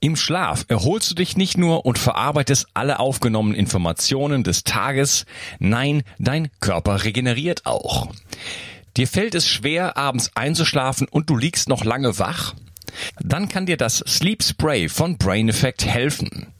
Im Schlaf erholst du dich nicht nur und verarbeitest alle aufgenommenen Informationen des Tages, nein, dein Körper regeneriert auch. Dir fällt es schwer, abends einzuschlafen und du liegst noch lange wach? Dann kann dir das Sleep Spray von Brain Effect helfen.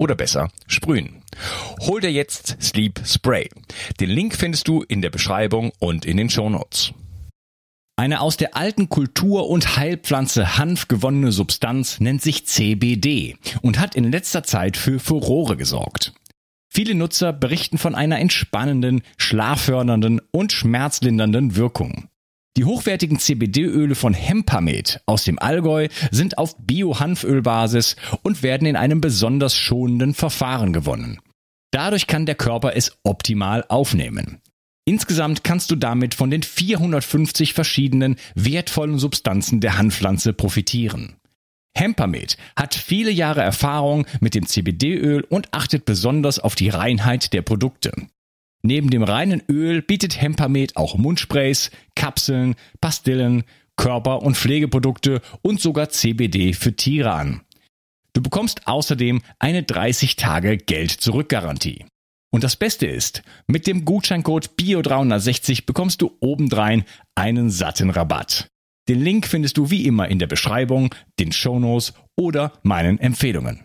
oder besser sprühen. Hol dir jetzt Sleep Spray. Den Link findest du in der Beschreibung und in den Show Notes. Eine aus der alten Kultur- und Heilpflanze Hanf gewonnene Substanz nennt sich CBD und hat in letzter Zeit für Furore gesorgt. Viele Nutzer berichten von einer entspannenden, schlaffördernden und schmerzlindernden Wirkung. Die hochwertigen CBD-Öle von Hempamed aus dem Allgäu sind auf Bio-Hanfölbasis und werden in einem besonders schonenden Verfahren gewonnen. Dadurch kann der Körper es optimal aufnehmen. Insgesamt kannst du damit von den 450 verschiedenen wertvollen Substanzen der Hanfpflanze profitieren. Hempamed hat viele Jahre Erfahrung mit dem CBD-Öl und achtet besonders auf die Reinheit der Produkte. Neben dem reinen Öl bietet Hempamed auch Mundsprays, Kapseln, Pastillen, Körper- und Pflegeprodukte und sogar CBD für Tiere an. Du bekommst außerdem eine 30 Tage Geld-Zurück-Garantie. Und das Beste ist, mit dem Gutscheincode BIO360 bekommst du obendrein einen satten Rabatt. Den Link findest du wie immer in der Beschreibung, den Shownotes oder meinen Empfehlungen.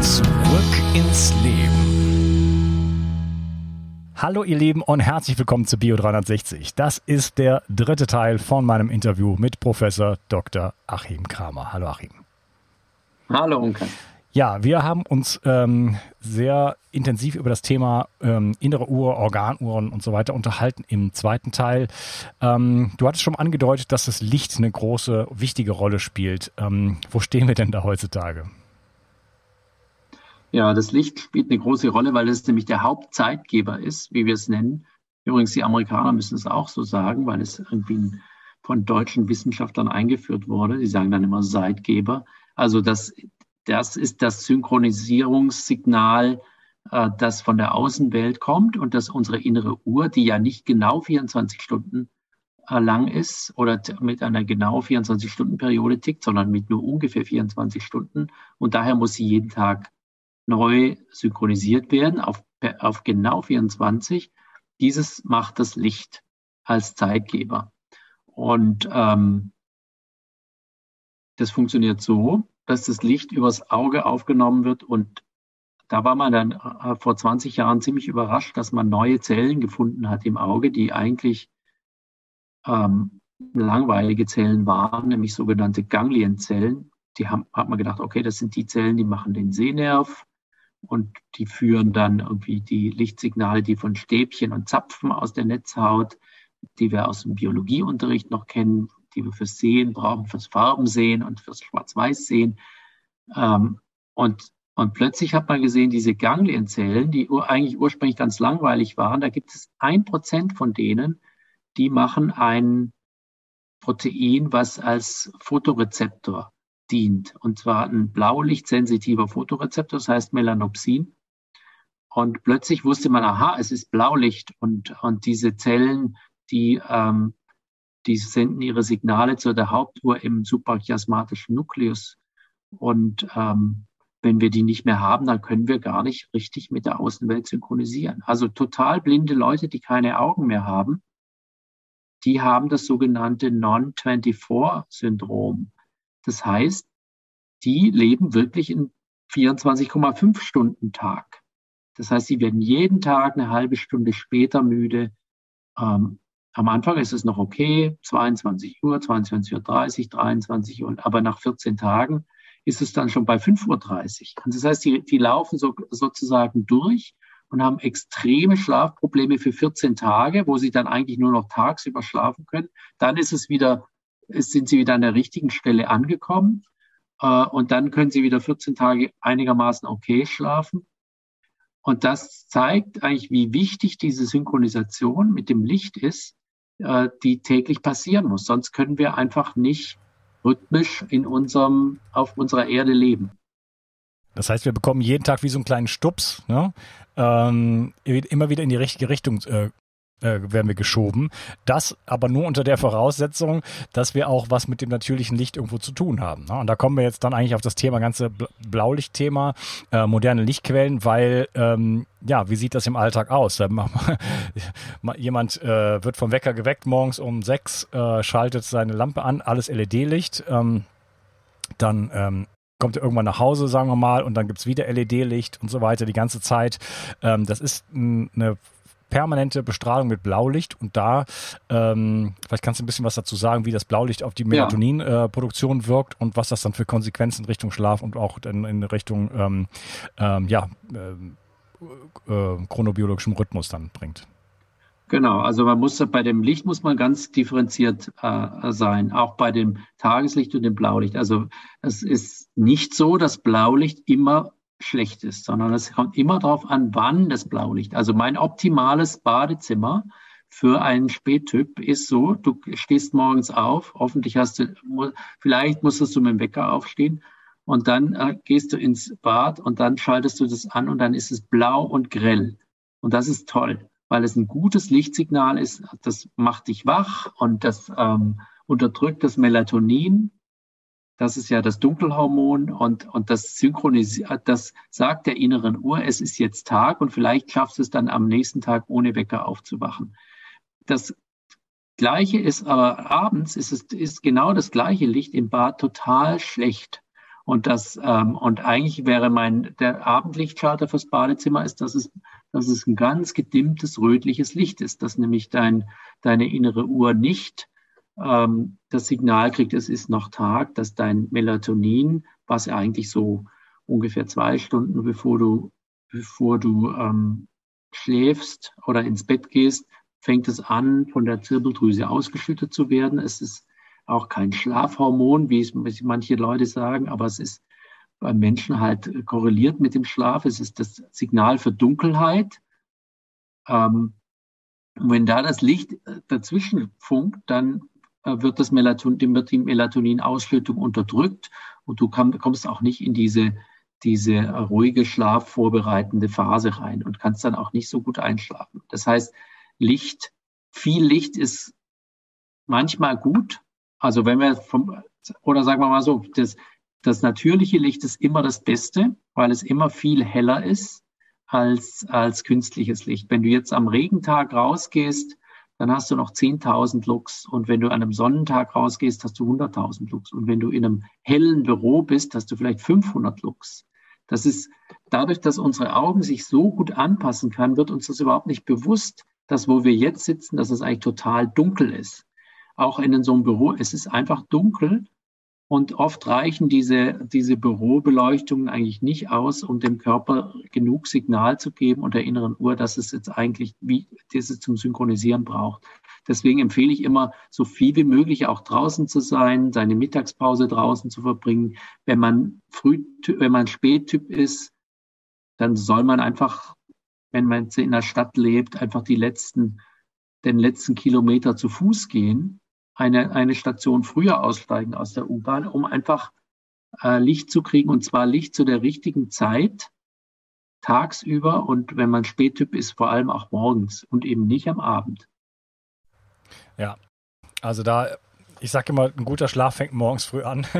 Zurück ins Leben. Hallo ihr Lieben und herzlich willkommen zu Bio 360. Das ist der dritte Teil von meinem Interview mit Professor Dr. Achim Kramer. Hallo Achim. Hallo Unke. Ja, wir haben uns ähm, sehr intensiv über das Thema ähm, innere Uhr, Organuhren und so weiter unterhalten im zweiten Teil. Ähm, du hattest schon angedeutet, dass das Licht eine große, wichtige Rolle spielt. Ähm, wo stehen wir denn da heutzutage? Ja, das Licht spielt eine große Rolle, weil es nämlich der Hauptzeitgeber ist, wie wir es nennen. Übrigens, die Amerikaner müssen es auch so sagen, weil es irgendwie von deutschen Wissenschaftlern eingeführt wurde. Die sagen dann immer Zeitgeber. Also das das ist das Synchronisierungssignal, äh, das von der Außenwelt kommt und dass unsere innere Uhr, die ja nicht genau 24 Stunden äh, lang ist oder mit einer genau 24-Stunden-Periode tickt, sondern mit nur ungefähr 24 Stunden. Und daher muss sie jeden Tag neu synchronisiert werden auf, auf genau 24. Dieses macht das Licht als Zeitgeber. Und ähm, das funktioniert so, dass das Licht übers Auge aufgenommen wird. Und da war man dann äh, vor 20 Jahren ziemlich überrascht, dass man neue Zellen gefunden hat im Auge, die eigentlich ähm, langweilige Zellen waren, nämlich sogenannte Ganglienzellen. Die haben, hat man gedacht, okay, das sind die Zellen, die machen den Sehnerv und die führen dann irgendwie die Lichtsignale, die von Stäbchen und Zapfen aus der Netzhaut, die wir aus dem Biologieunterricht noch kennen, die wir fürs Sehen brauchen, fürs Farbensehen und fürs Schwarz-Weiß-Sehen. Ähm, und, und plötzlich hat man gesehen, diese Ganglienzellen, die ur, eigentlich ursprünglich ganz langweilig waren, da gibt es ein Prozent von denen, die machen ein Protein, was als Fotorezeptor dient. Und zwar ein blaulichtsensitiver Fotorezeptor, das heißt Melanopsin. Und plötzlich wusste man, aha, es ist Blaulicht und, und diese Zellen, die, ähm, die senden ihre Signale zu der Hauptuhr im suprachiasmatischen Nukleus. Und ähm, wenn wir die nicht mehr haben, dann können wir gar nicht richtig mit der Außenwelt synchronisieren. Also total blinde Leute, die keine Augen mehr haben, die haben das sogenannte Non-24-Syndrom. Das heißt, die leben wirklich in 24,5 Stunden Tag. Das heißt, sie werden jeden Tag eine halbe Stunde später müde. Ähm, am Anfang ist es noch okay, 22 Uhr, 22.30 Uhr, 23 Uhr, aber nach 14 Tagen ist es dann schon bei 5.30 Uhr. Und das heißt, die, die laufen so, sozusagen durch und haben extreme Schlafprobleme für 14 Tage, wo sie dann eigentlich nur noch tagsüber schlafen können. Dann ist es wieder, sind sie wieder an der richtigen Stelle angekommen. Äh, und dann können sie wieder 14 Tage einigermaßen okay schlafen. Und das zeigt eigentlich, wie wichtig diese Synchronisation mit dem Licht ist, äh, die täglich passieren muss. Sonst können wir einfach nicht rhythmisch in unserem, auf unserer Erde leben. Das heißt, wir bekommen jeden Tag wie so einen kleinen Stups, ne? ähm, immer wieder in die richtige Richtung äh, äh, werden wir geschoben. Das aber nur unter der Voraussetzung, dass wir auch was mit dem natürlichen Licht irgendwo zu tun haben. Ne? Und da kommen wir jetzt dann eigentlich auf das Thema, ganze Blaulichtthema, äh, moderne Lichtquellen, weil ähm, ja, wie sieht das im Alltag aus? Jemand äh, wird vom Wecker geweckt morgens um sechs, äh, schaltet seine Lampe an, alles LED-Licht. Ähm, dann ähm, kommt er irgendwann nach Hause, sagen wir mal, und dann gibt's wieder LED-Licht und so weiter die ganze Zeit. Ähm, das ist eine permanente Bestrahlung mit Blaulicht und da, ähm, vielleicht kannst du ein bisschen was dazu sagen, wie das Blaulicht auf die Melatoninproduktion ja. äh, wirkt und was das dann für Konsequenzen in Richtung Schlaf und auch in, in Richtung ähm, ähm, ja, äh, äh, chronobiologischem Rhythmus dann bringt. Genau, also man muss bei dem Licht muss man ganz differenziert äh, sein, auch bei dem Tageslicht und dem Blaulicht. Also es ist nicht so, dass Blaulicht immer schlecht ist, sondern es kommt immer darauf an, wann das Blaulicht. Also mein optimales Badezimmer für einen Spättyp ist so, du stehst morgens auf, hoffentlich hast du, vielleicht musstest du mit dem Wecker aufstehen und dann äh, gehst du ins Bad und dann schaltest du das an und dann ist es blau und grell. Und das ist toll, weil es ein gutes Lichtsignal ist, das macht dich wach und das ähm, unterdrückt das Melatonin das ist ja das Dunkelhormon und, und das synchronisiert, das sagt der inneren Uhr, es ist jetzt Tag und vielleicht schaffst du es dann am nächsten Tag ohne Wecker aufzuwachen. Das Gleiche ist aber abends ist es ist genau das gleiche Licht im Bad total schlecht. Und das ähm, und eigentlich wäre mein der Abendlichtschalter fürs Badezimmer ist, dass es dass es ein ganz gedimmtes rötliches Licht ist, dass nämlich dein deine innere Uhr nicht ähm, das Signal kriegt, es ist noch Tag, dass dein Melatonin, was eigentlich so ungefähr zwei Stunden bevor du, bevor du ähm, schläfst oder ins Bett gehst, fängt es an, von der Zirbeldrüse ausgeschüttet zu werden. Es ist auch kein Schlafhormon, wie es manche Leute sagen, aber es ist beim Menschen halt korreliert mit dem Schlaf. Es ist das Signal für Dunkelheit. Ähm, und wenn da das Licht äh, dazwischen funkt, dann wird das Melatonin, die Melatoninausschüttung unterdrückt und du kommst auch nicht in diese, diese ruhige schlafvorbereitende Phase rein und kannst dann auch nicht so gut einschlafen. Das heißt, Licht, viel Licht ist manchmal gut. Also wenn wir vom, oder sagen wir mal so, das, das natürliche Licht ist immer das Beste, weil es immer viel heller ist als, als künstliches Licht. Wenn du jetzt am Regentag rausgehst, dann hast du noch 10.000 Lux. Und wenn du an einem Sonnentag rausgehst, hast du 100.000 Lux. Und wenn du in einem hellen Büro bist, hast du vielleicht 500 Lux. Das ist dadurch, dass unsere Augen sich so gut anpassen kann, wird uns das überhaupt nicht bewusst, dass wo wir jetzt sitzen, dass es eigentlich total dunkel ist. Auch in so einem Büro, es ist einfach dunkel und oft reichen diese, diese Bürobeleuchtungen eigentlich nicht aus, um dem Körper genug Signal zu geben und der inneren Uhr, dass es jetzt eigentlich wie dieses zum Synchronisieren braucht. Deswegen empfehle ich immer, so viel wie möglich auch draußen zu sein, seine Mittagspause draußen zu verbringen. Wenn man früh, wenn man Spättyp ist, dann soll man einfach, wenn man in der Stadt lebt, einfach die letzten, den letzten Kilometer zu Fuß gehen eine, eine Station früher aussteigen aus der U-Bahn, um einfach äh, Licht zu kriegen und zwar Licht zu der richtigen Zeit tagsüber und wenn man Spättyp ist, vor allem auch morgens und eben nicht am Abend. Ja, also da ich sage immer, ein guter Schlaf fängt morgens früh an.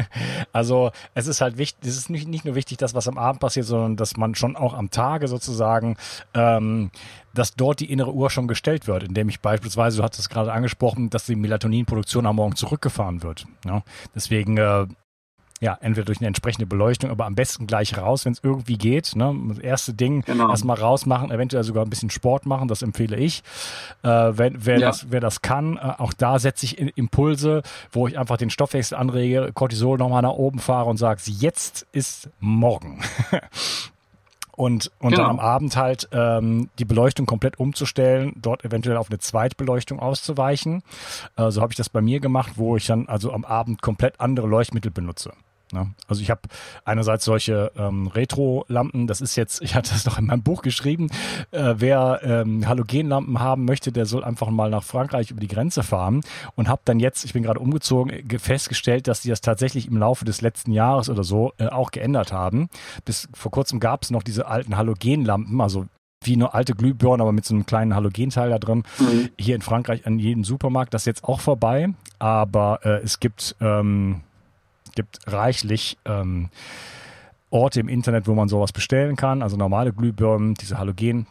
Also es ist halt wichtig, es ist nicht, nicht nur wichtig, dass was am Abend passiert, sondern dass man schon auch am Tage sozusagen, ähm, dass dort die innere Uhr schon gestellt wird, indem ich beispielsweise, du hattest es gerade angesprochen, dass die Melatoninproduktion am Morgen zurückgefahren wird. Ja? Deswegen äh, ja, entweder durch eine entsprechende Beleuchtung, aber am besten gleich raus, wenn es irgendwie geht. Ne? Das erste Ding genau. erstmal rausmachen, eventuell sogar ein bisschen Sport machen, das empfehle ich. Äh, wenn, wer, ja. das, wer das kann, äh, auch da setze ich Impulse, wo ich einfach den Stoffwechsel anrege, Cortisol nochmal nach oben fahre und sage, jetzt ist morgen. und, und genau. dann am Abend halt ähm, die Beleuchtung komplett umzustellen, dort eventuell auf eine Zweitbeleuchtung auszuweichen. Äh, so habe ich das bei mir gemacht, wo ich dann also am Abend komplett andere Leuchtmittel benutze. Ne? Also ich habe einerseits solche ähm, Retro-Lampen, das ist jetzt, ich hatte das noch in meinem Buch geschrieben, äh, wer ähm, Halogenlampen haben möchte, der soll einfach mal nach Frankreich über die Grenze fahren und habe dann jetzt, ich bin gerade umgezogen, festgestellt, dass die das tatsächlich im Laufe des letzten Jahres oder so äh, auch geändert haben. Bis vor kurzem gab es noch diese alten Halogenlampen, also wie eine alte Glühbirne, aber mit so einem kleinen Halogenteil da drin. Mhm. Hier in Frankreich an jedem Supermarkt, das ist jetzt auch vorbei, aber äh, es gibt ähm, gibt reichlich ähm, Orte im Internet, wo man sowas bestellen kann. Also normale Glühbirnen, diese Halogen.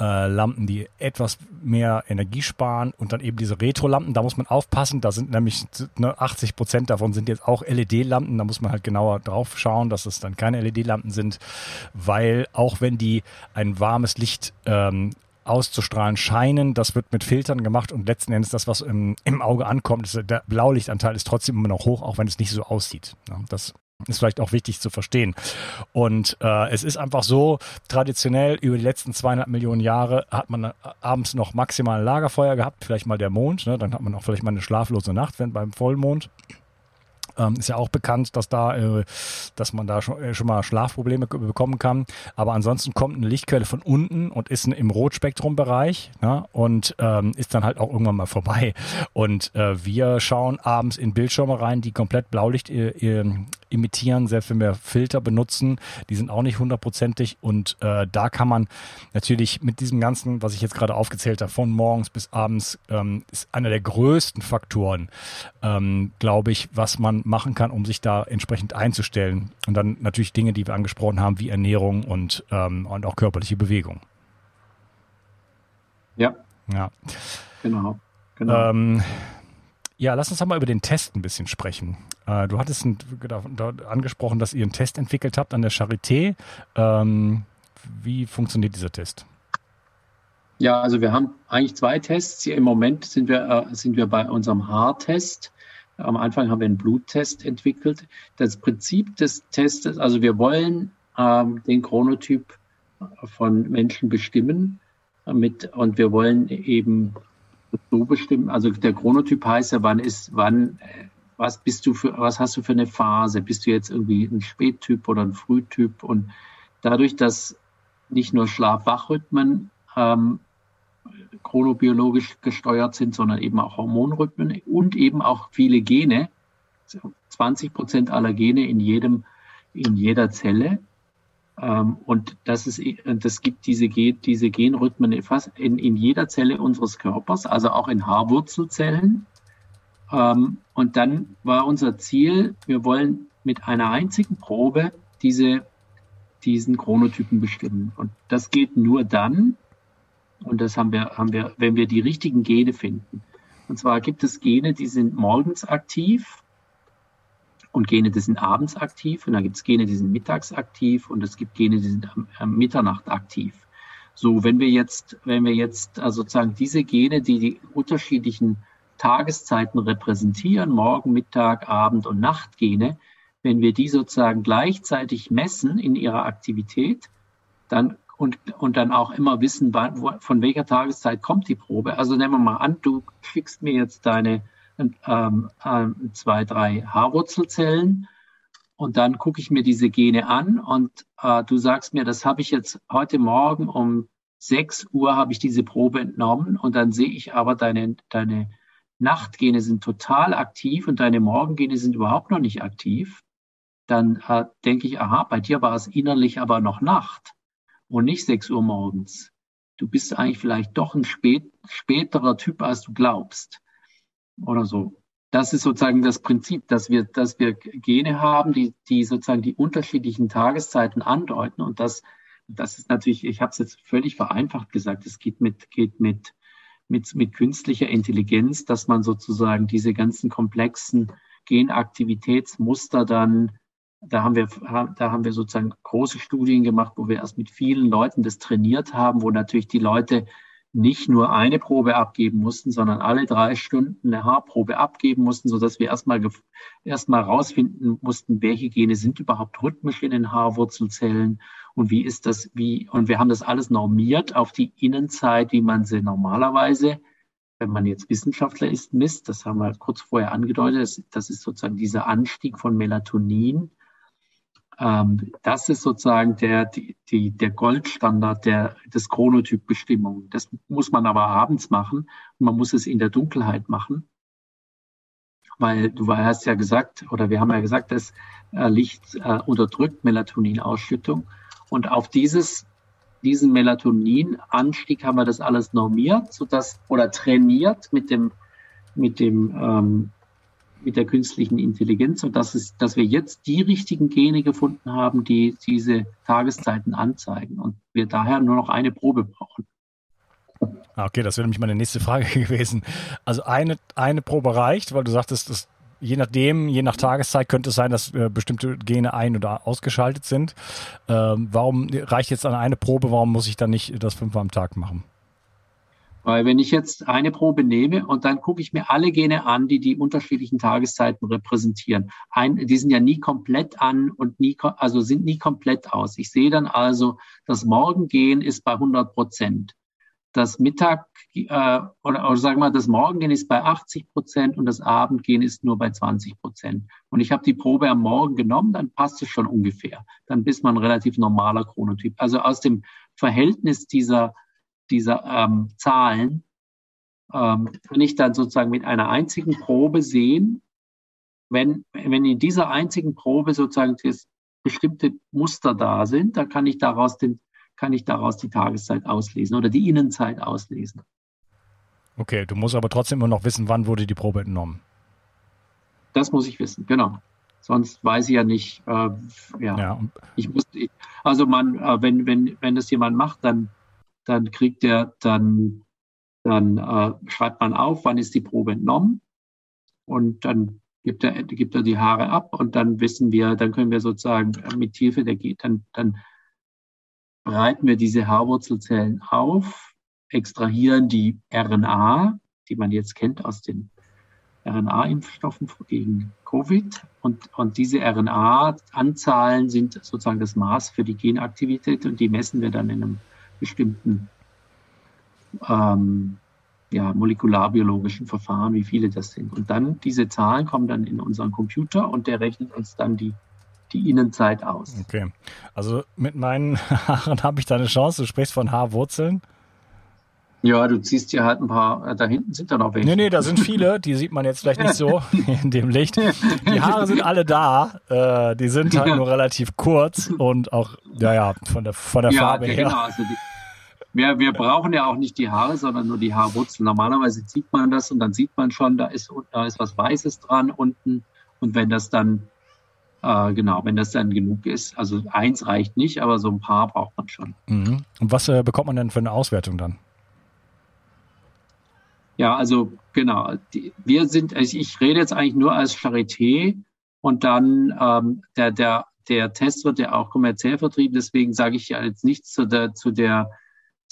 Äh, Lampen, die etwas mehr Energie sparen und dann eben diese Retro-Lampen, da muss man aufpassen, da sind nämlich ne, 80 Prozent davon sind jetzt auch LED-Lampen, da muss man halt genauer drauf schauen, dass es dann keine LED-Lampen sind, weil auch wenn die ein warmes Licht ähm, auszustrahlen scheinen. Das wird mit Filtern gemacht und letzten Endes das, was im, im Auge ankommt, ist, der Blaulichtanteil ist trotzdem immer noch hoch, auch wenn es nicht so aussieht. Ja, das ist vielleicht auch wichtig zu verstehen. Und äh, es ist einfach so, traditionell über die letzten zweieinhalb Millionen Jahre hat man äh, abends noch maximal Lagerfeuer gehabt, vielleicht mal der Mond, ne? dann hat man auch vielleicht mal eine schlaflose Nacht, wenn beim Vollmond. Ähm, ist ja auch bekannt, dass da, äh, dass man da schon, äh, schon mal Schlafprobleme bekommen kann. Aber ansonsten kommt eine Lichtquelle von unten und ist im Rotspektrumbereich ne? und ähm, ist dann halt auch irgendwann mal vorbei. Und äh, wir schauen abends in Bildschirme rein, die komplett Blaulicht äh, äh imitieren, selbst wenn wir Filter benutzen, die sind auch nicht hundertprozentig und äh, da kann man natürlich mit diesem ganzen, was ich jetzt gerade aufgezählt habe, von morgens bis abends, ähm, ist einer der größten Faktoren, ähm, glaube ich, was man machen kann, um sich da entsprechend einzustellen. Und dann natürlich Dinge, die wir angesprochen haben, wie Ernährung und, ähm, und auch körperliche Bewegung. Ja. Ja. Genau. genau. Ähm, ja, lass uns doch mal über den Test ein bisschen sprechen. Äh, du hattest ein, angesprochen, dass ihr einen Test entwickelt habt an der Charité. Ähm, wie funktioniert dieser Test? Ja, also wir haben eigentlich zwei Tests. Im Moment sind wir, äh, sind wir bei unserem Haartest. Am Anfang haben wir einen Bluttest entwickelt. Das Prinzip des Testes, also wir wollen ähm, den Chronotyp von Menschen bestimmen mit, und wir wollen eben so bestimmen, also der Chronotyp heißt ja, wann ist, wann äh, was bist du für, was hast du für eine Phase? Bist du jetzt irgendwie ein Spättyp oder ein Frühtyp? Und dadurch, dass nicht nur Schlaf-Wach-Rhythmen ähm, chronobiologisch gesteuert sind, sondern eben auch Hormonrhythmen und eben auch viele Gene, 20 Prozent aller Gene in jedem, in jeder Zelle. Ähm, und das ist, das gibt diese, diese Genrhythmen fast in, in jeder Zelle unseres Körpers, also auch in Haarwurzelzellen. Ähm, und dann war unser Ziel, wir wollen mit einer einzigen Probe diese, diesen Chronotypen bestimmen. Und das geht nur dann, und das haben wir, haben wir, wenn wir die richtigen Gene finden. Und zwar gibt es Gene, die sind morgens aktiv und Gene, die sind abends aktiv. Und dann gibt es Gene, die sind mittags aktiv und es gibt Gene, die sind am, am Mitternacht aktiv. So, wenn wir jetzt, wenn wir jetzt also sozusagen diese Gene, die die unterschiedlichen Tageszeiten repräsentieren, Morgen, Mittag, Abend und Nachtgene, wenn wir die sozusagen gleichzeitig messen in ihrer Aktivität, dann und, und dann auch immer wissen, wann, wo, von welcher Tageszeit kommt die Probe. Also nehmen wir mal an, du schickst mir jetzt deine ähm, ähm, zwei, drei Haarwurzelzellen und dann gucke ich mir diese Gene an und äh, du sagst mir, das habe ich jetzt heute Morgen um 6 Uhr habe ich diese Probe entnommen und dann sehe ich aber deine, deine Nachtgene sind total aktiv und deine Morgengene sind überhaupt noch nicht aktiv, dann äh, denke ich, aha, bei dir war es innerlich aber noch Nacht und nicht 6 Uhr morgens. Du bist eigentlich vielleicht doch ein spät, späterer Typ, als du glaubst. Oder so. Das ist sozusagen das Prinzip, dass wir, dass wir Gene haben, die, die sozusagen die unterschiedlichen Tageszeiten andeuten. Und das, das ist natürlich, ich habe es jetzt völlig vereinfacht gesagt, es geht mit, geht mit, mit, mit künstlicher Intelligenz, dass man sozusagen diese ganzen komplexen Genaktivitätsmuster dann da haben wir, da haben wir sozusagen große Studien gemacht, wo wir erst mit vielen Leuten das trainiert haben, wo natürlich die Leute nicht nur eine Probe abgeben mussten, sondern alle drei Stunden eine Haarprobe abgeben mussten, so dass wir erstmal erstmal rausfinden mussten, welche Gene sind überhaupt rhythmisch in den Haarwurzelzellen und wie ist das, wie, und wir haben das alles normiert auf die Innenzeit, wie man sie normalerweise, wenn man jetzt Wissenschaftler ist, misst. Das haben wir kurz vorher angedeutet. Das, das ist sozusagen dieser Anstieg von Melatonin das ist sozusagen der, die, die, der Goldstandard der, des Chronotypbestimmung. Das muss man aber abends machen man muss es in der Dunkelheit machen. Weil du hast ja gesagt, oder wir haben ja gesagt, dass äh, Licht äh, unterdrückt Melatoninausschüttung. Und auf dieses, diesen Melatoninanstieg haben wir das alles normiert, sodass, oder trainiert mit dem, mit dem ähm, mit der künstlichen Intelligenz und dass, es, dass wir jetzt die richtigen Gene gefunden haben, die diese Tageszeiten anzeigen und wir daher nur noch eine Probe brauchen. Ah, okay, das wäre nämlich meine nächste Frage gewesen. Also eine, eine Probe reicht, weil du sagtest, dass je nachdem, je nach Tageszeit könnte es sein, dass äh, bestimmte Gene ein- oder ausgeschaltet sind. Ähm, warum reicht jetzt eine Probe? Warum muss ich dann nicht das fünfmal am Tag machen? Weil wenn ich jetzt eine Probe nehme und dann gucke ich mir alle Gene an, die die unterschiedlichen Tageszeiten repräsentieren. Ein, die sind ja nie komplett an und nie, also sind nie komplett aus. Ich sehe dann also, das Morgengen ist bei 100 Prozent. Das Mittag, äh, oder, oder sagen wir, das Morgengen ist bei 80 Prozent und das Abendgen ist nur bei 20 Prozent. Und ich habe die Probe am Morgen genommen, dann passt es schon ungefähr. Dann bist man ein relativ normaler Chronotyp. Also aus dem Verhältnis dieser dieser ähm, Zahlen ähm, kann ich dann sozusagen mit einer einzigen Probe sehen, wenn, wenn in dieser einzigen Probe sozusagen das bestimmte Muster da sind, dann kann ich daraus den, kann ich daraus die Tageszeit auslesen oder die Innenzeit auslesen. Okay, du musst aber trotzdem immer noch wissen, wann wurde die Probe entnommen. Das muss ich wissen, genau. Sonst weiß ich ja nicht, äh, ja. ja. Ich muss, also man, äh, wenn, wenn, wenn das jemand macht, dann dann kriegt er, dann, dann äh, schreibt man auf, wann ist die Probe entnommen und dann gibt er, gibt er die Haare ab und dann wissen wir, dann können wir sozusagen mit Hilfe der geht, dann, dann bereiten wir diese Haarwurzelzellen auf, extrahieren die RNA, die man jetzt kennt aus den RNA-Impfstoffen gegen Covid. Und, und diese RNA-Anzahlen sind sozusagen das Maß für die Genaktivität und die messen wir dann in einem bestimmten ähm, ja, molekularbiologischen Verfahren, wie viele das sind. Und dann diese Zahlen kommen dann in unseren Computer und der rechnet uns dann die, die Innenzeit aus. Okay. Also mit meinen Haaren habe ich da eine Chance. Du sprichst von Haarwurzeln. Ja, du ziehst hier halt ein paar, äh, da hinten sind da noch welche. Nee, nee, da sind viele, die sieht man jetzt vielleicht nicht so in dem Licht. Die Haare sind alle da, äh, die sind halt nur relativ kurz und auch, ja, ja, von der, von der ja, Farbe her. Genau, also die, wir, wir brauchen ja auch nicht die Haare, sondern nur die Haarwurzeln. Normalerweise sieht man das und dann sieht man schon, da ist, da ist was Weißes dran unten. Und wenn das dann, äh, genau, wenn das dann genug ist, also eins reicht nicht, aber so ein paar braucht man schon. Mhm. Und was äh, bekommt man denn für eine Auswertung dann? Ja, also genau. Die, wir sind, also ich rede jetzt eigentlich nur als Charité und dann ähm, der, der, der Test wird ja auch kommerziell vertrieben, deswegen sage ich ja jetzt nichts zu der, zu der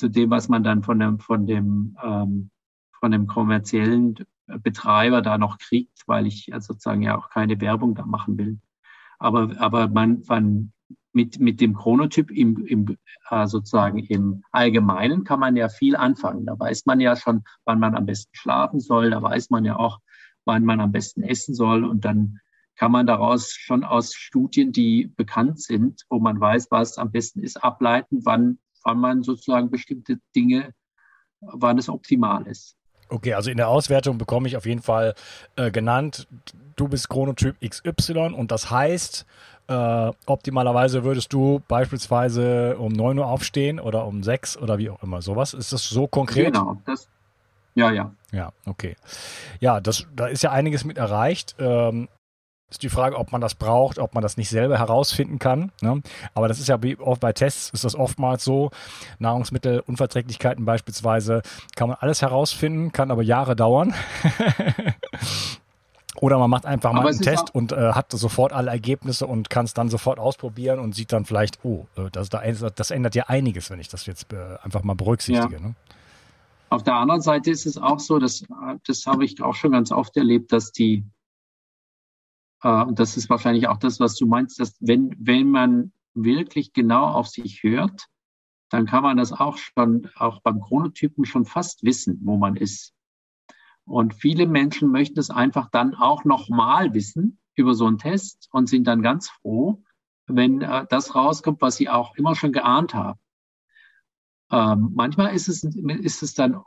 zu dem, was man dann von dem, von dem, ähm, von dem kommerziellen Betreiber da noch kriegt, weil ich sozusagen ja auch keine Werbung da machen will. Aber, aber man, man mit, mit dem Chronotyp im, im, äh, sozusagen im Allgemeinen kann man ja viel anfangen. Da weiß man ja schon, wann man am besten schlafen soll. Da weiß man ja auch, wann man am besten essen soll. Und dann kann man daraus schon aus Studien, die bekannt sind, wo man weiß, was am besten ist, ableiten, wann wann man sozusagen bestimmte Dinge, wann es optimal ist. Okay, also in der Auswertung bekomme ich auf jeden Fall äh, genannt, du bist Chronotyp XY und das heißt, äh, optimalerweise würdest du beispielsweise um 9 Uhr aufstehen oder um 6 oder wie auch immer. Sowas. Ist das so konkret? Genau, das, ja, ja. Ja, okay. Ja, das, da ist ja einiges mit erreicht. Ähm, ist die Frage, ob man das braucht, ob man das nicht selber herausfinden kann. Ne? Aber das ist ja wie oft bei Tests ist das oftmals so. Nahrungsmittelunverträglichkeiten beispielsweise kann man alles herausfinden, kann aber Jahre dauern. Oder man macht einfach mal einen Test und äh, hat sofort alle Ergebnisse und kann es dann sofort ausprobieren und sieht dann vielleicht, oh, äh, das, das ändert ja einiges, wenn ich das jetzt äh, einfach mal berücksichtige. Ja. Ne? Auf der anderen Seite ist es auch so, dass das habe ich auch schon ganz oft erlebt, dass die äh, und das ist wahrscheinlich auch das, was du meinst, dass wenn, wenn man wirklich genau auf sich hört, dann kann man das auch schon, auch beim Chronotypen schon fast wissen, wo man ist. Und viele Menschen möchten es einfach dann auch nochmal wissen über so einen Test und sind dann ganz froh, wenn äh, das rauskommt, was sie auch immer schon geahnt haben. Ähm, manchmal ist es, ist es dann,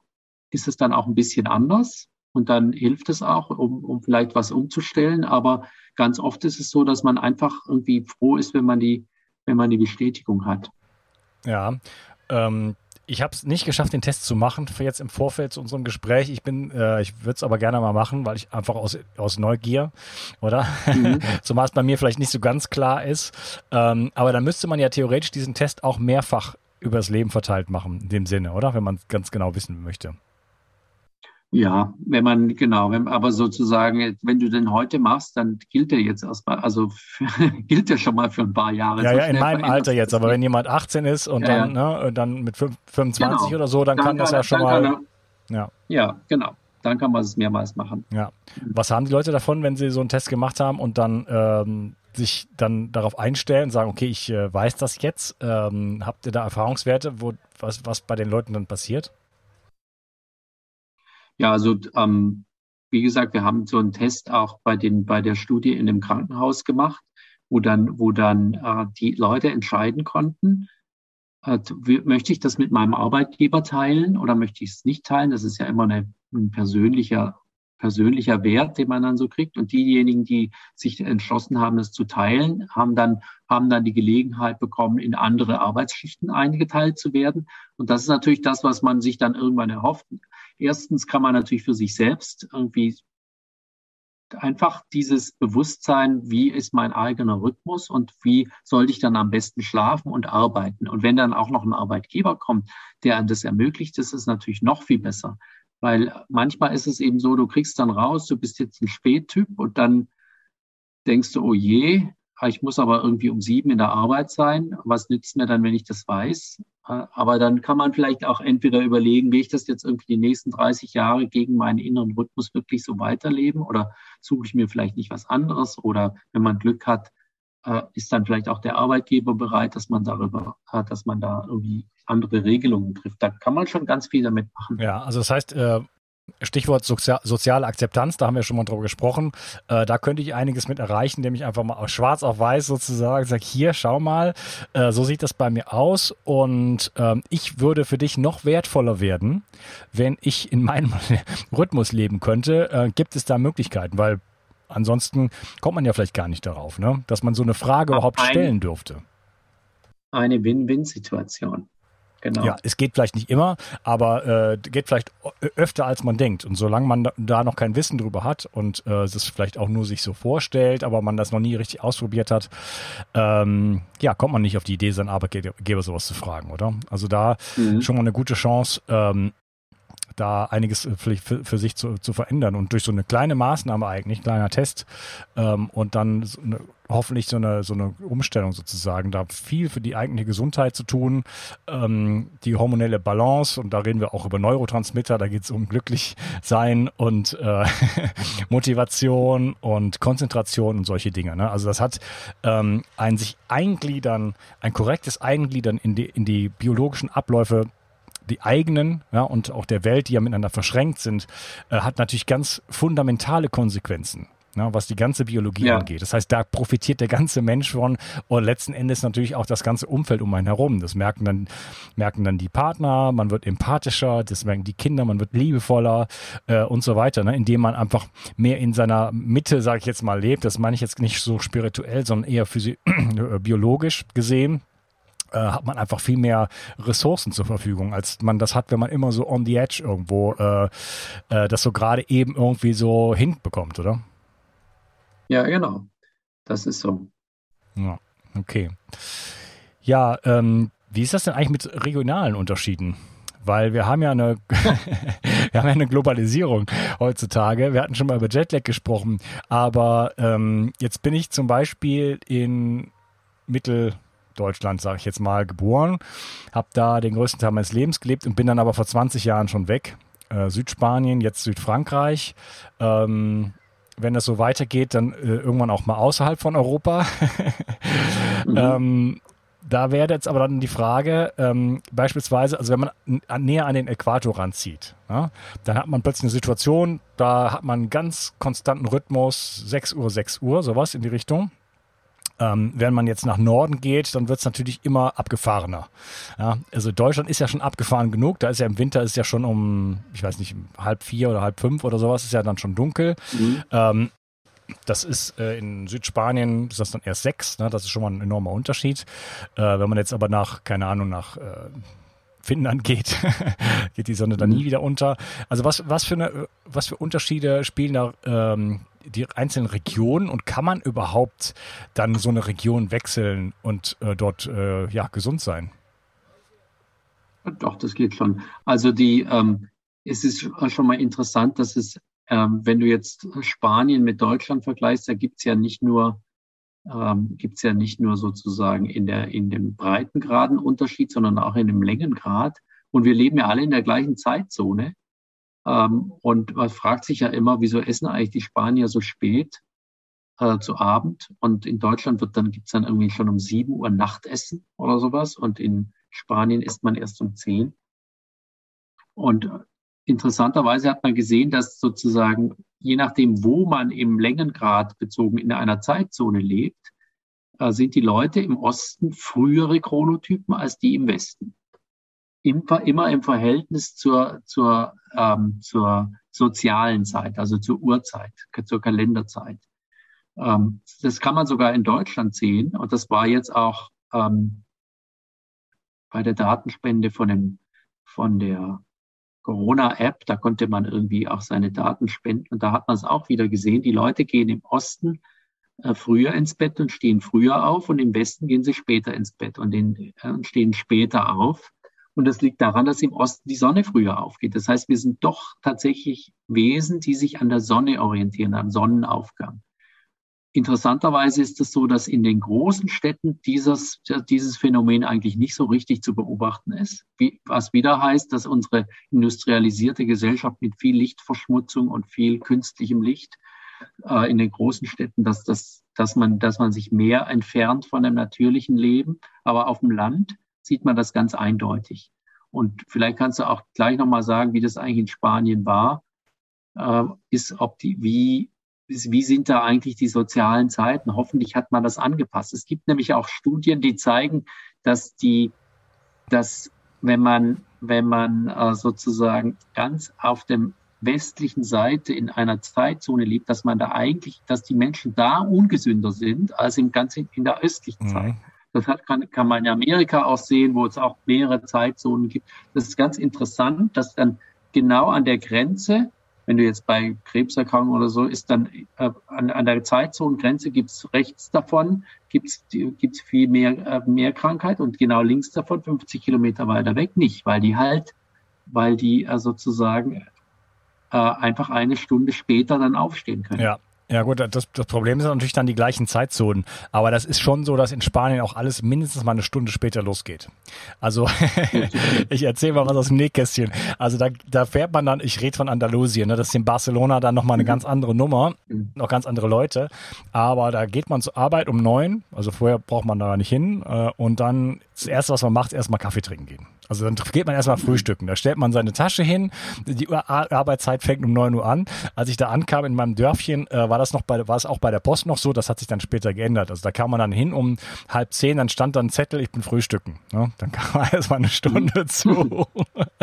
ist es dann auch ein bisschen anders und dann hilft es auch, um, um vielleicht was umzustellen. Aber ganz oft ist es so, dass man einfach irgendwie froh ist, wenn man die, wenn man die Bestätigung hat. Ja, ähm, ich habe es nicht geschafft, den Test zu machen für jetzt im Vorfeld zu unserem Gespräch. Ich bin, äh, ich würde es aber gerne mal machen, weil ich einfach aus, aus Neugier, oder? Mhm. Zumal es bei mir vielleicht nicht so ganz klar ist. Ähm, aber dann müsste man ja theoretisch diesen Test auch mehrfach übers Leben verteilt machen, in dem Sinne, oder? Wenn man ganz genau wissen möchte. Ja, wenn man, genau, wenn, aber sozusagen, wenn du den heute machst, dann gilt der jetzt erstmal, also für, gilt der schon mal für ein paar Jahre. Ja, so ja, in meinem Alter jetzt, aber wenn jemand 18 ist und ja, dann, ja. Ne, dann mit 25 genau. oder so, dann, dann kann das ja schon mal. Er, ja. ja, genau. Dann kann man es mehrmals machen. Ja. Was haben die Leute davon, wenn sie so einen Test gemacht haben und dann ähm, sich dann darauf einstellen und sagen, okay, ich äh, weiß das jetzt. Ähm, habt ihr da Erfahrungswerte, wo was, was bei den Leuten dann passiert? Ja, also ähm, wie gesagt, wir haben so einen Test auch bei den bei der Studie in dem Krankenhaus gemacht, wo dann wo dann äh, die Leute entscheiden konnten, äh, möchte ich das mit meinem Arbeitgeber teilen oder möchte ich es nicht teilen? Das ist ja immer eine, ein persönlicher persönlicher Wert, den man dann so kriegt. Und diejenigen, die sich entschlossen haben, es zu teilen, haben dann, haben dann die Gelegenheit bekommen, in andere Arbeitsschichten eingeteilt zu werden. Und das ist natürlich das, was man sich dann irgendwann erhofft. Erstens kann man natürlich für sich selbst irgendwie einfach dieses Bewusstsein, wie ist mein eigener Rhythmus und wie sollte ich dann am besten schlafen und arbeiten. Und wenn dann auch noch ein Arbeitgeber kommt, der das ermöglicht, ist es natürlich noch viel besser. Weil manchmal ist es eben so, du kriegst dann raus, du bist jetzt ein Spättyp und dann denkst du, oh je, ich muss aber irgendwie um sieben in der Arbeit sein. Was nützt mir dann, wenn ich das weiß? Aber dann kann man vielleicht auch entweder überlegen, will ich das jetzt irgendwie die nächsten 30 Jahre gegen meinen inneren Rhythmus wirklich so weiterleben oder suche ich mir vielleicht nicht was anderes oder wenn man Glück hat, äh, ist dann vielleicht auch der Arbeitgeber bereit, dass man darüber hat, dass man da irgendwie andere Regelungen trifft. Da kann man schon ganz viel damit machen. Ja, also das heißt, äh, Stichwort Sozi soziale Akzeptanz, da haben wir schon mal drüber gesprochen. Äh, da könnte ich einiges mit erreichen, indem ich einfach mal schwarz auf weiß sozusagen sage, hier, schau mal, äh, so sieht das bei mir aus und ähm, ich würde für dich noch wertvoller werden, wenn ich in meinem Rhythmus leben könnte. Äh, gibt es da Möglichkeiten? Weil ansonsten kommt man ja vielleicht gar nicht darauf, ne? dass man so eine Frage überhaupt stellen dürfte. Eine Win-Win-Situation. Genau. Ja, es geht vielleicht nicht immer, aber äh, geht vielleicht öfter als man denkt. Und solange man da noch kein Wissen drüber hat und äh, es vielleicht auch nur sich so vorstellt, aber man das noch nie richtig ausprobiert hat, ähm, ja, kommt man nicht auf die Idee, seinen Arbeitgeber sowas zu fragen, oder? Also da mhm. schon mal eine gute Chance, ähm, da einiges vielleicht für, für sich zu, zu verändern. Und durch so eine kleine Maßnahme eigentlich, kleiner Test ähm, und dann so eine, hoffentlich so eine, so eine Umstellung sozusagen, da viel für die eigene Gesundheit zu tun, ähm, die hormonelle Balance und da reden wir auch über Neurotransmitter, da geht es um glücklich sein und äh, Motivation und Konzentration und solche Dinge. Ne? Also das hat ähm, ein sich eingliedern, ein korrektes Eingliedern in die, in die biologischen Abläufe die eigenen ja, und auch der Welt, die ja miteinander verschränkt sind, äh, hat natürlich ganz fundamentale Konsequenzen. ne, was die ganze Biologie ja. angeht. Das heißt, da profitiert der ganze Mensch von und letzten Endes natürlich auch das ganze Umfeld um einen herum. Das merken dann, merken dann die Partner, man wird empathischer, das merken die Kinder, man wird liebevoller äh, und so weiter, ne, indem man einfach mehr in seiner Mitte, sage ich jetzt mal, lebt. Das meine ich jetzt nicht so spirituell, sondern eher physi biologisch gesehen äh, hat man einfach viel mehr Ressourcen zur Verfügung, als man das hat, wenn man immer so on the edge irgendwo äh, äh, das so gerade eben irgendwie so hinbekommt, oder? Ja, genau. Das ist so. Ja, okay. Ja, ähm, wie ist das denn eigentlich mit regionalen Unterschieden? Weil wir haben ja eine, wir haben ja eine Globalisierung heutzutage. Wir hatten schon mal über Jetlag gesprochen, aber ähm, jetzt bin ich zum Beispiel in Mitteldeutschland, sage ich jetzt mal, geboren, habe da den größten Teil meines Lebens gelebt und bin dann aber vor 20 Jahren schon weg. Äh, Südspanien, jetzt Südfrankreich. Ähm, wenn das so weitergeht, dann äh, irgendwann auch mal außerhalb von Europa. mhm. ähm, da wäre jetzt aber dann die Frage, ähm, beispielsweise, also wenn man näher an den Äquator ranzieht, ja, dann hat man plötzlich eine Situation, da hat man einen ganz konstanten Rhythmus, 6 Uhr, 6 Uhr, sowas in die Richtung. Ähm, wenn man jetzt nach Norden geht, dann wird es natürlich immer abgefahrener. Ja, also Deutschland ist ja schon abgefahren genug. Da ist ja im Winter ist ja schon um, ich weiß nicht, halb vier oder halb fünf oder sowas, ist ja dann schon dunkel. Mhm. Ähm, das ist äh, in Südspanien ist das dann erst sechs. Ne? Das ist schon mal ein enormer Unterschied. Äh, wenn man jetzt aber nach, keine Ahnung, nach äh, Finnland geht, geht die Sonne dann nie mhm. wieder unter. Also was, was für eine, was für Unterschiede spielen da ähm, die einzelnen Regionen und kann man überhaupt dann so eine Region wechseln und äh, dort äh, ja gesund sein? Doch, das geht schon. Also die, ähm, es ist schon mal interessant, dass es, ähm, wenn du jetzt Spanien mit Deutschland vergleichst, da gibt's ja nicht nur ähm, gibt ja nicht nur sozusagen in, der, in dem Breitengraden Unterschied, sondern auch in dem Längengrad. Und wir leben ja alle in der gleichen Zeitzone. Ähm, und man fragt sich ja immer, wieso essen eigentlich die Spanier so spät äh, zu Abend? Und in Deutschland wird dann, gibt's dann irgendwie schon um sieben Uhr Nachtessen oder sowas. Und in Spanien isst man erst um zehn. Und interessanterweise hat man gesehen, dass sozusagen je nachdem, wo man im Längengrad bezogen in einer Zeitzone lebt, äh, sind die Leute im Osten frühere Chronotypen als die im Westen immer im Verhältnis zur, zur, ähm, zur sozialen Zeit, also zur Uhrzeit, zur Kalenderzeit. Ähm, das kann man sogar in Deutschland sehen. Und das war jetzt auch ähm, bei der Datenspende von, dem, von der Corona-App, da konnte man irgendwie auch seine Daten spenden. Und da hat man es auch wieder gesehen, die Leute gehen im Osten äh, früher ins Bett und stehen früher auf. Und im Westen gehen sie später ins Bett und, den, äh, stehen später auf. Und das liegt daran, dass im Osten die Sonne früher aufgeht. Das heißt, wir sind doch tatsächlich Wesen, die sich an der Sonne orientieren, am Sonnenaufgang. Interessanterweise ist es so, dass in den großen Städten dieses, dieses Phänomen eigentlich nicht so richtig zu beobachten ist. Was wieder heißt, dass unsere industrialisierte Gesellschaft mit viel Lichtverschmutzung und viel künstlichem Licht äh, in den großen Städten, dass, dass, dass, man, dass man sich mehr entfernt von dem natürlichen Leben. Aber auf dem Land sieht man das ganz eindeutig. Und vielleicht kannst du auch gleich nochmal sagen, wie das eigentlich in Spanien war, äh, ist, ob die, wie, wie sind da eigentlich die sozialen Zeiten? Hoffentlich hat man das angepasst. Es gibt nämlich auch Studien, die zeigen, dass die, dass wenn man, wenn man äh, sozusagen ganz auf dem westlichen Seite in einer Zeitzone lebt, dass man da eigentlich, dass die Menschen da ungesünder sind als im ganzen in der östlichen mhm. Zeit. Das hat, kann, kann man in Amerika auch sehen, wo es auch mehrere Zeitzonen gibt. Das ist ganz interessant, dass dann genau an der Grenze, wenn du jetzt bei Krebserkrankungen oder so, ist dann äh, an, an der Zeitzonengrenze gibt's rechts davon gibt's gibt's viel mehr, äh, mehr Krankheit und genau links davon, 50 Kilometer weiter weg, nicht, weil die halt, weil die äh, sozusagen äh, einfach eine Stunde später dann aufstehen können. Ja, ja gut, das, das Problem sind natürlich dann die gleichen Zeitzonen. Aber das ist schon so, dass in Spanien auch alles mindestens mal eine Stunde später losgeht. Also ich erzähle mal was aus dem Nähkästchen. Also da, da fährt man dann, ich rede von Andalusien, ne? das ist in Barcelona dann nochmal eine mhm. ganz andere Nummer, mhm. noch ganz andere Leute. Aber da geht man zur Arbeit um neun, also vorher braucht man da nicht hin. Äh, und dann das Erste, was man macht, ist erstmal Kaffee trinken gehen. Also dann geht man erstmal frühstücken. Da stellt man seine Tasche hin. Die Arbeitszeit fängt um neun Uhr an. Als ich da ankam in meinem Dörfchen, äh, war das noch bei, war es auch bei der Post noch so, das hat sich dann später geändert. Also da kam man dann hin um halb zehn, dann stand dann ein Zettel, ich bin frühstücken. Ne? Dann kam man erstmal eine Stunde zu.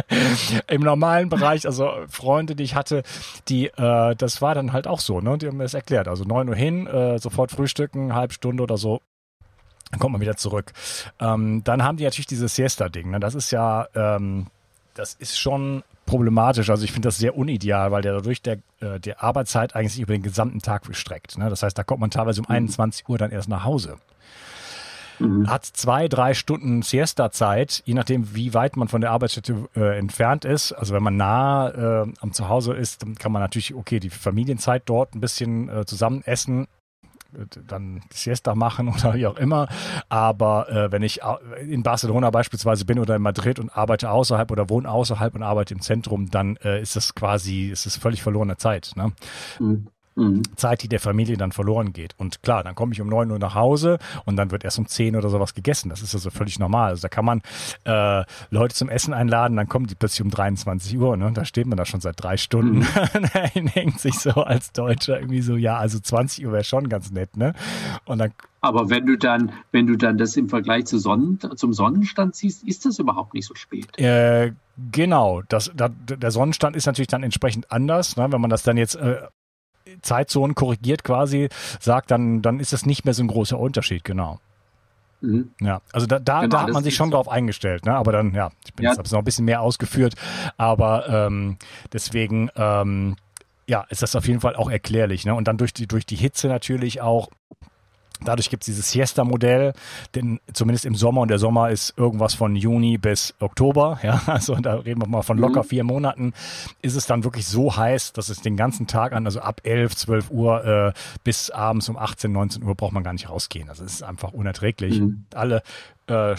Im normalen Bereich, also Freunde, die ich hatte, die, äh, das war dann halt auch so, ne? Die haben mir das erklärt. Also neun Uhr hin, äh, sofort frühstücken, halbe Stunde oder so, dann kommt man wieder zurück. Ähm, dann haben die natürlich dieses Siesta-Ding. Ne? Das ist ja, ähm, das ist schon problematisch. Also ich finde das sehr unideal, weil der dadurch der, äh, der Arbeitszeit eigentlich sich über den gesamten Tag bestreckt. Ne? Das heißt, da kommt man teilweise um mhm. 21 Uhr dann erst nach Hause. Mhm. Hat zwei, drei Stunden Siesta-Zeit, je nachdem, wie weit man von der Arbeitsstätte äh, entfernt ist. Also wenn man nah äh, am Zuhause ist, dann kann man natürlich, okay, die Familienzeit dort ein bisschen äh, zusammen essen dann Siesta machen oder wie auch immer. Aber äh, wenn ich in Barcelona beispielsweise bin oder in Madrid und arbeite außerhalb oder wohne außerhalb und arbeite im Zentrum, dann äh, ist das quasi, ist es völlig verlorene Zeit. Ne? Mhm. Mhm. Zeit, die der Familie dann verloren geht. Und klar, dann komme ich um neun Uhr nach Hause und dann wird erst um zehn oder sowas gegessen. Das ist also völlig normal. Also da kann man äh, Leute zum Essen einladen, dann kommen die plötzlich um 23 Uhr. Ne? Da steht man da schon seit drei Stunden. Mhm. hängt sich so als Deutscher irgendwie so, ja, also 20 Uhr wäre schon ganz nett. Ne? Und dann aber wenn du dann, wenn du dann das im Vergleich zu Sonnen, zum Sonnenstand siehst, ist das überhaupt nicht so spät. Äh, genau, das, da, der Sonnenstand ist natürlich dann entsprechend anders. Ne? Wenn man das dann jetzt äh, Zeitzonen korrigiert quasi, sagt, dann, dann ist es nicht mehr so ein großer Unterschied, genau. Mhm. Ja, also da, da, genau, da hat man sich schon drauf eingestellt, ne? Aber dann, ja, ich bin ja. jetzt noch ein bisschen mehr ausgeführt, aber ähm, deswegen ähm, ja, ist das auf jeden Fall auch erklärlich, ne? Und dann durch die, durch die Hitze natürlich auch Dadurch gibt es dieses Siesta-Modell, denn zumindest im Sommer, und der Sommer ist irgendwas von Juni bis Oktober, ja, also da reden wir mal von locker mhm. vier Monaten, ist es dann wirklich so heiß, dass es den ganzen Tag an, also ab 11, 12 Uhr äh, bis abends um 18, 19 Uhr braucht man gar nicht rausgehen. Also es ist einfach unerträglich. Mhm. Alle äh,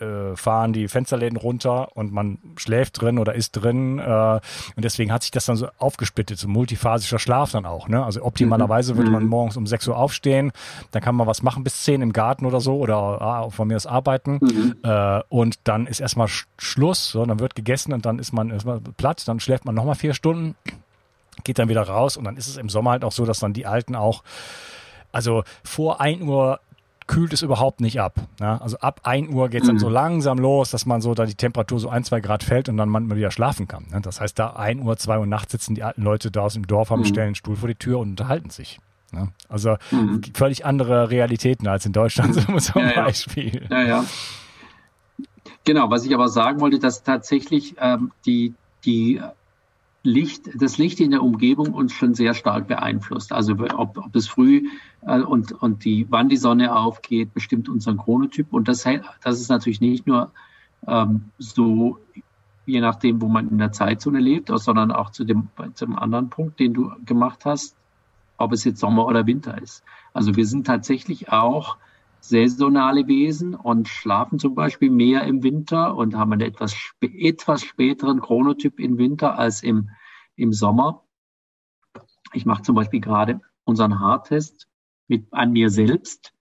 äh, fahren die Fensterläden runter und man schläft drin oder ist drin. Äh, und deswegen hat sich das dann so aufgesplittet, so multiphasischer Schlaf dann auch. Ne? Also optimalerweise mhm. würde man mhm. morgens um 6 Uhr aufstehen, dann kann man was machen bis 10 im Garten oder so oder ah, von mir aus arbeiten. Mhm. Äh, und dann ist erstmal Schluss, so, dann wird gegessen und dann ist man erstmal platt, dann schläft man nochmal vier Stunden, geht dann wieder raus und dann ist es im Sommer halt auch so, dass dann die Alten auch also vor 1 Uhr kühlt es überhaupt nicht ab. Ja? Also ab 1 Uhr geht es dann mhm. so langsam los, dass man so da die Temperatur so ein, zwei Grad fällt und dann man wieder schlafen kann. Ne? Das heißt, da 1 Uhr, 2 Uhr nachts sitzen die alten Leute da aus dem Dorf, haben mhm. stellen einen Stuhl vor die Tür und unterhalten sich. Ne? Also mhm. völlig andere Realitäten als in Deutschland so zum ja, Beispiel. Ja. ja, ja. Genau, was ich aber sagen wollte, dass tatsächlich ähm, die, die Licht, das Licht in der Umgebung uns schon sehr stark beeinflusst. Also ob, ob es früh äh, und, und die, wann die Sonne aufgeht, bestimmt unseren Chronotyp. Und das, das ist natürlich nicht nur ähm, so, je nachdem, wo man in der Zeitzone lebt, sondern auch zu dem, zum anderen Punkt, den du gemacht hast, ob es jetzt Sommer oder Winter ist. Also wir sind tatsächlich auch saisonale Wesen und schlafen zum Beispiel mehr im Winter und haben einen etwas, etwas späteren Chronotyp im Winter als im, im Sommer. Ich mache zum Beispiel gerade unseren Haartest mit an mir selbst,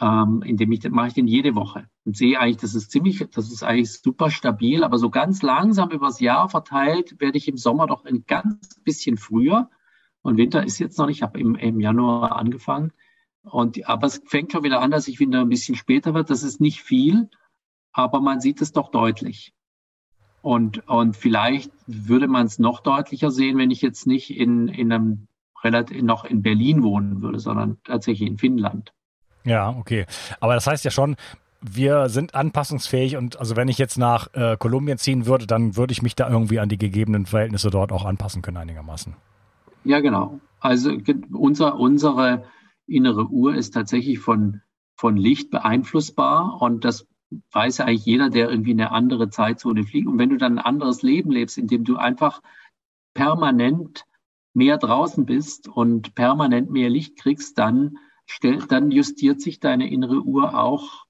ähm, indem ich mache ich den jede Woche und sehe eigentlich, das ist ziemlich, das ist eigentlich super stabil, aber so ganz langsam übers Jahr verteilt werde ich im Sommer doch ein ganz bisschen früher. Und Winter ist jetzt noch nicht, ich habe im, im Januar angefangen und, aber es fängt schon wieder an, dass ich wieder ein bisschen später wird. Das ist nicht viel, aber man sieht es doch deutlich. Und, und vielleicht würde man es noch deutlicher sehen, wenn ich jetzt nicht in, in einem relativ noch in Berlin wohnen würde, sondern tatsächlich in Finnland. Ja, okay. Aber das heißt ja schon, wir sind anpassungsfähig und also wenn ich jetzt nach äh, Kolumbien ziehen würde, dann würde ich mich da irgendwie an die gegebenen Verhältnisse dort auch anpassen können einigermaßen. Ja, genau. Also unser, unsere innere Uhr ist tatsächlich von, von Licht beeinflussbar und das weiß ja eigentlich jeder, der irgendwie in eine andere Zeitzone fliegt. Und wenn du dann ein anderes Leben lebst, in dem du einfach permanent mehr draußen bist und permanent mehr Licht kriegst, dann, stell, dann justiert sich deine innere Uhr auch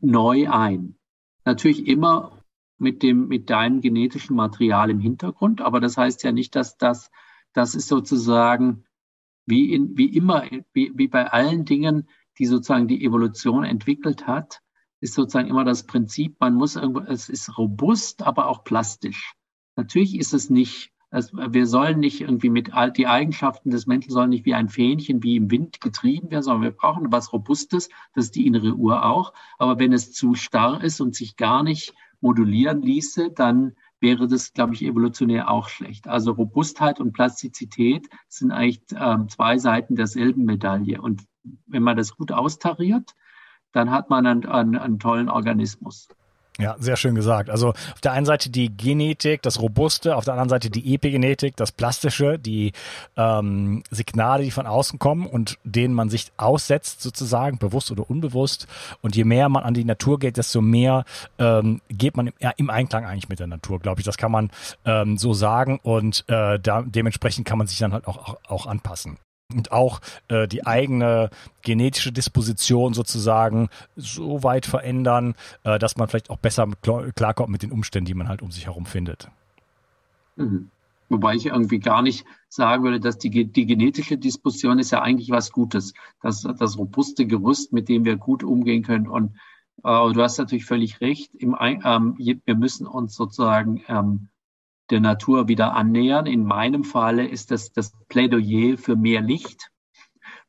neu ein. Natürlich immer mit dem, mit deinem genetischen Material im Hintergrund, aber das heißt ja nicht, dass das, das ist sozusagen wie, in, wie immer, wie, wie bei allen Dingen, die sozusagen die Evolution entwickelt hat, ist sozusagen immer das Prinzip, man muss irgendwo, es ist robust, aber auch plastisch. Natürlich ist es nicht Es, wir sollen nicht irgendwie mit die Eigenschaften des Menschen sollen nicht wie ein Fähnchen wie im Wind getrieben werden, sondern wir brauchen was Robustes. Das ist die innere Uhr auch. Aber wenn es zu starr ist und sich gar nicht modulieren ließe, dann wäre das, glaube ich, evolutionär auch schlecht. Also Robustheit und Plastizität sind eigentlich ähm, zwei Seiten derselben Medaille. Und wenn man das gut austariert, dann hat man einen, einen, einen tollen Organismus. Ja, sehr schön gesagt. Also auf der einen Seite die Genetik, das Robuste, auf der anderen Seite die Epigenetik, das Plastische, die ähm, Signale, die von außen kommen und denen man sich aussetzt, sozusagen, bewusst oder unbewusst. Und je mehr man an die Natur geht, desto mehr ähm, geht man im, ja, im Einklang eigentlich mit der Natur, glaube ich. Das kann man ähm, so sagen und äh, da, dementsprechend kann man sich dann halt auch, auch, auch anpassen und auch äh, die eigene genetische Disposition sozusagen so weit verändern, äh, dass man vielleicht auch besser klarkommt mit den Umständen, die man halt um sich herum findet. Mhm. Wobei ich irgendwie gar nicht sagen würde, dass die, die genetische Disposition ist ja eigentlich was Gutes. Das, das robuste Gerüst, mit dem wir gut umgehen können. Und äh, du hast natürlich völlig recht. Im, ähm, wir müssen uns sozusagen ähm, der Natur wieder annähern. In meinem Falle ist das das Plädoyer für mehr Licht,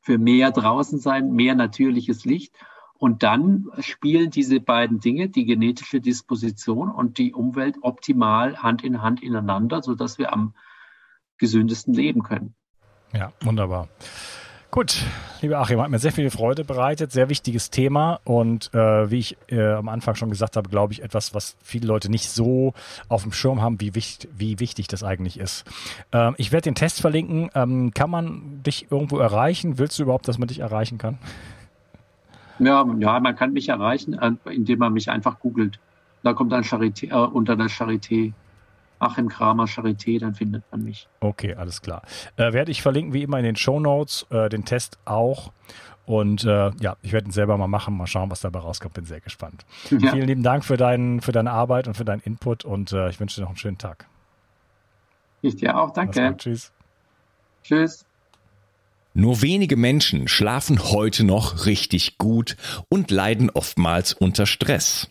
für mehr draußen sein, mehr natürliches Licht. Und dann spielen diese beiden Dinge, die genetische Disposition und die Umwelt, optimal Hand in Hand ineinander, sodass wir am gesündesten leben können. Ja, wunderbar. Gut, lieber Achim, hat mir sehr viel Freude bereitet, sehr wichtiges Thema und äh, wie ich äh, am Anfang schon gesagt habe, glaube ich, etwas, was viele Leute nicht so auf dem Schirm haben, wie, wichtig, wie wichtig das eigentlich ist. Ähm, ich werde den Test verlinken. Ähm, kann man dich irgendwo erreichen? Willst du überhaupt, dass man dich erreichen kann? Ja, ja man kann mich erreichen, äh, indem man mich einfach googelt. Da kommt dann Charité, äh, unter der Charité Achim Kramer Charité, dann findet man mich. Okay, alles klar. Äh, werde ich verlinken, wie immer in den Show Notes, äh, den Test auch. Und äh, ja, ich werde ihn selber mal machen, mal schauen, was dabei rauskommt. Bin sehr gespannt. Ja. Vielen lieben Dank für, dein, für deine Arbeit und für deinen Input und äh, ich wünsche dir noch einen schönen Tag. Ich dir auch, danke. Tschüss. Tschüss. Nur wenige Menschen schlafen heute noch richtig gut und leiden oftmals unter Stress.